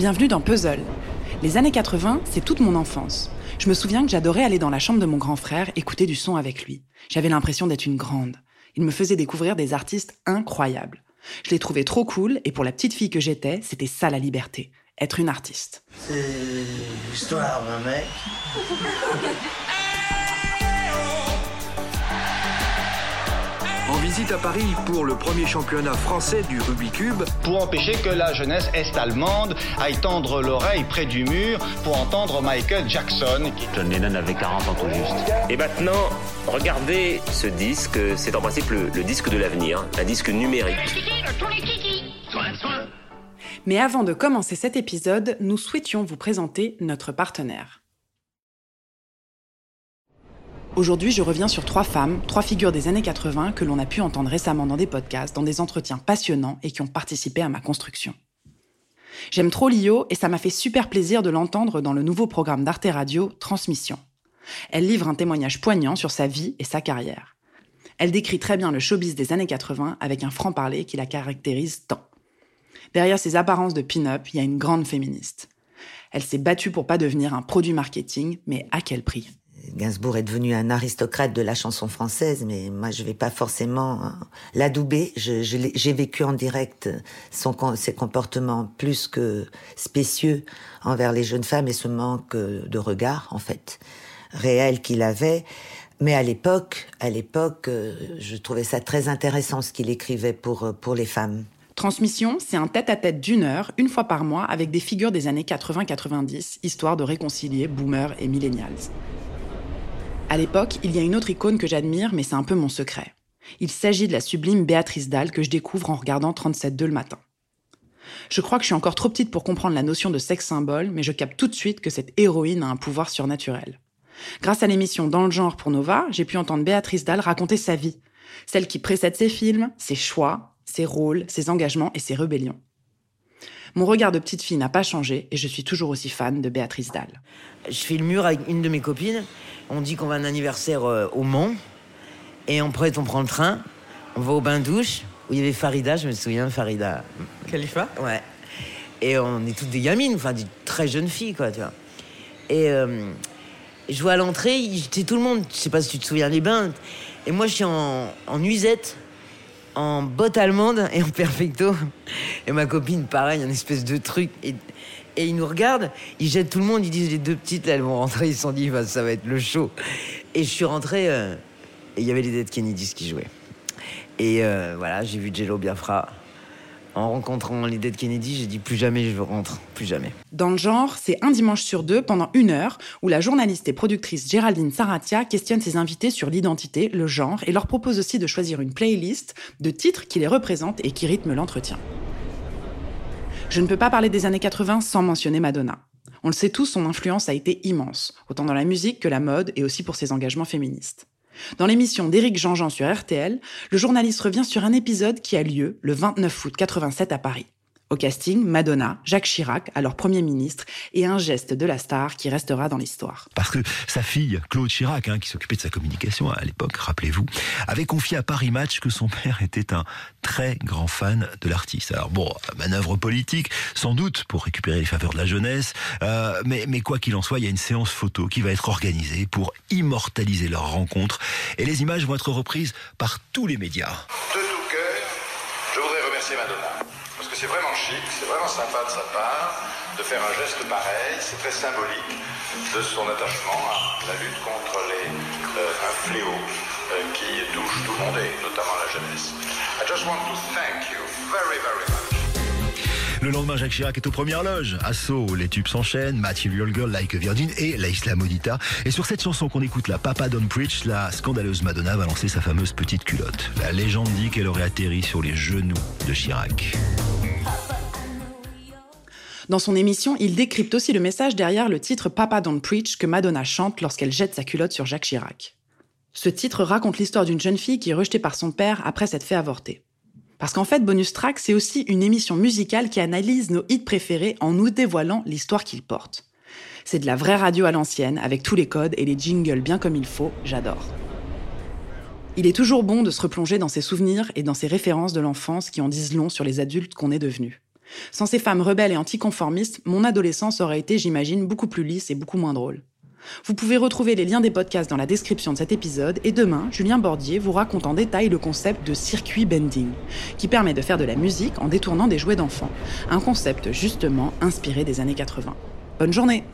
Bienvenue dans Puzzle. Les années 80, c'est toute mon enfance. Je me souviens que j'adorais aller dans la chambre de mon grand frère, écouter du son avec lui. J'avais l'impression d'être une grande. Il me faisait découvrir des artistes incroyables. Je les trouvais trop cool et pour la petite fille que j'étais, c'était ça la liberté, être une artiste. C'est l'histoire d'un mec. à Paris pour le premier championnat français du Rubik's Cube, pour empêcher que la jeunesse est-allemande aille tendre l'oreille près du mur pour entendre Michael Jackson. John Lennon avait 40 ans tout juste. Et maintenant, regardez ce disque, c'est en principe le, le disque de l'avenir, un disque numérique. Mais avant de commencer cet épisode, nous souhaitions vous présenter notre partenaire. Aujourd'hui, je reviens sur trois femmes, trois figures des années 80 que l'on a pu entendre récemment dans des podcasts, dans des entretiens passionnants et qui ont participé à ma construction. J'aime trop Lio et ça m'a fait super plaisir de l'entendre dans le nouveau programme d'Arte Radio Transmission. Elle livre un témoignage poignant sur sa vie et sa carrière. Elle décrit très bien le showbiz des années 80 avec un franc-parler qui la caractérise tant. Derrière ses apparences de pin-up, il y a une grande féministe. Elle s'est battue pour pas devenir un produit marketing, mais à quel prix? Gainsbourg est devenu un aristocrate de la chanson française, mais moi je vais pas forcément hein, l'adouber. J'ai vécu en direct son, ses comportements plus que spécieux envers les jeunes femmes et ce manque de regard en fait réel qu'il avait. Mais à l'époque, à l'époque, je trouvais ça très intéressant ce qu'il écrivait pour pour les femmes. Transmission, c'est un tête-à-tête d'une heure, une fois par mois, avec des figures des années 80-90, histoire de réconcilier boomers et millennials. À l'époque, il y a une autre icône que j'admire, mais c'est un peu mon secret. Il s'agit de la sublime Béatrice Dalle que je découvre en regardant 37.2 le matin. Je crois que je suis encore trop petite pour comprendre la notion de sexe symbole, mais je capte tout de suite que cette héroïne a un pouvoir surnaturel. Grâce à l'émission Dans le genre pour Nova, j'ai pu entendre Béatrice Dalle raconter sa vie, celle qui précède ses films, ses choix, ses rôles, ses engagements et ses rébellions. Mon regard de petite fille n'a pas changé et je suis toujours aussi fan de Béatrice Dalle. Je fais le mur avec une de mes copines. On dit qu'on va à un anniversaire euh, au Mont. Et en prête, on prend le train. On va au bain-douche où il y avait Farida, je me souviens, Farida. Khalifa Ouais. Et on est toutes des gamines, enfin des très jeunes filles, quoi, tu vois. Et euh, je vois à l'entrée, j'étais tout le monde, je sais pas si tu te souviens des bains. Et moi, je suis en, en nuisette en botte allemande et en perfecto. Et ma copine, pareil, un espèce de truc. Et, et ils nous regardent, ils jettent tout le monde, ils disent les deux petites, là, elles vont rentrer, ils se sont dit, bah, ça va être le show. Et je suis rentré, euh, et il y avait les Dead Kennedys qui jouaient. Et euh, voilà, j'ai vu Jello Biafra. En rencontrant les Dead Kennedy, j'ai dit plus jamais je rentre, plus jamais. Dans le genre, c'est un dimanche sur deux pendant une heure où la journaliste et productrice Géraldine Saratia questionne ses invités sur l'identité, le genre et leur propose aussi de choisir une playlist de titres qui les représentent et qui rythment l'entretien. Je ne peux pas parler des années 80 sans mentionner Madonna. On le sait tous, son influence a été immense, autant dans la musique que la mode et aussi pour ses engagements féministes. Dans l'émission d'Éric Jean-Jean sur RTL, le journaliste revient sur un épisode qui a lieu le 29 août 87 à Paris. Au casting, Madonna, Jacques Chirac, alors Premier ministre, et un geste de la star qui restera dans l'histoire. Parce que sa fille, Claude Chirac, hein, qui s'occupait de sa communication à l'époque, rappelez-vous, avait confié à Paris Match que son père était un très grand fan de l'artiste. Alors bon, manœuvre politique, sans doute, pour récupérer les faveurs de la jeunesse, euh, mais, mais quoi qu'il en soit, il y a une séance photo qui va être organisée pour immortaliser leur rencontre, et les images vont être reprises par tous les médias. De tout cœur, je voudrais remercier Madonna c'est vraiment chic, c'est vraiment sympa de sa part de faire un geste pareil. C'est très symbolique de son attachement à la lutte contre les, euh, un fléau euh, qui touche tout le monde et notamment la jeunesse. I just want to thank you very, very much. Le lendemain, Jacques Chirac est aux premières loges. Assaut, les tubes s'enchaînent, Material Girl, Like a Virgin et La Isla Modita. Et sur cette chanson qu'on écoute, la Papa Don't Preach, la scandaleuse Madonna va lancer sa fameuse petite culotte. La légende dit qu'elle aurait atterri sur les genoux de Chirac. Dans son émission, il décrypte aussi le message derrière le titre Papa Don't Preach que Madonna chante lorsqu'elle jette sa culotte sur Jacques Chirac. Ce titre raconte l'histoire d'une jeune fille qui est rejetée par son père après s'être fait avorter. Parce qu'en fait, Bonus Track, c'est aussi une émission musicale qui analyse nos hits préférés en nous dévoilant l'histoire qu'ils portent. C'est de la vraie radio à l'ancienne, avec tous les codes et les jingles bien comme il faut, j'adore. Il est toujours bon de se replonger dans ses souvenirs et dans ses références de l'enfance qui en disent long sur les adultes qu'on est devenus. Sans ces femmes rebelles et anticonformistes, mon adolescence aurait été, j'imagine, beaucoup plus lisse et beaucoup moins drôle. Vous pouvez retrouver les liens des podcasts dans la description de cet épisode et demain, Julien Bordier vous raconte en détail le concept de circuit bending, qui permet de faire de la musique en détournant des jouets d'enfants, un concept justement inspiré des années 80. Bonne journée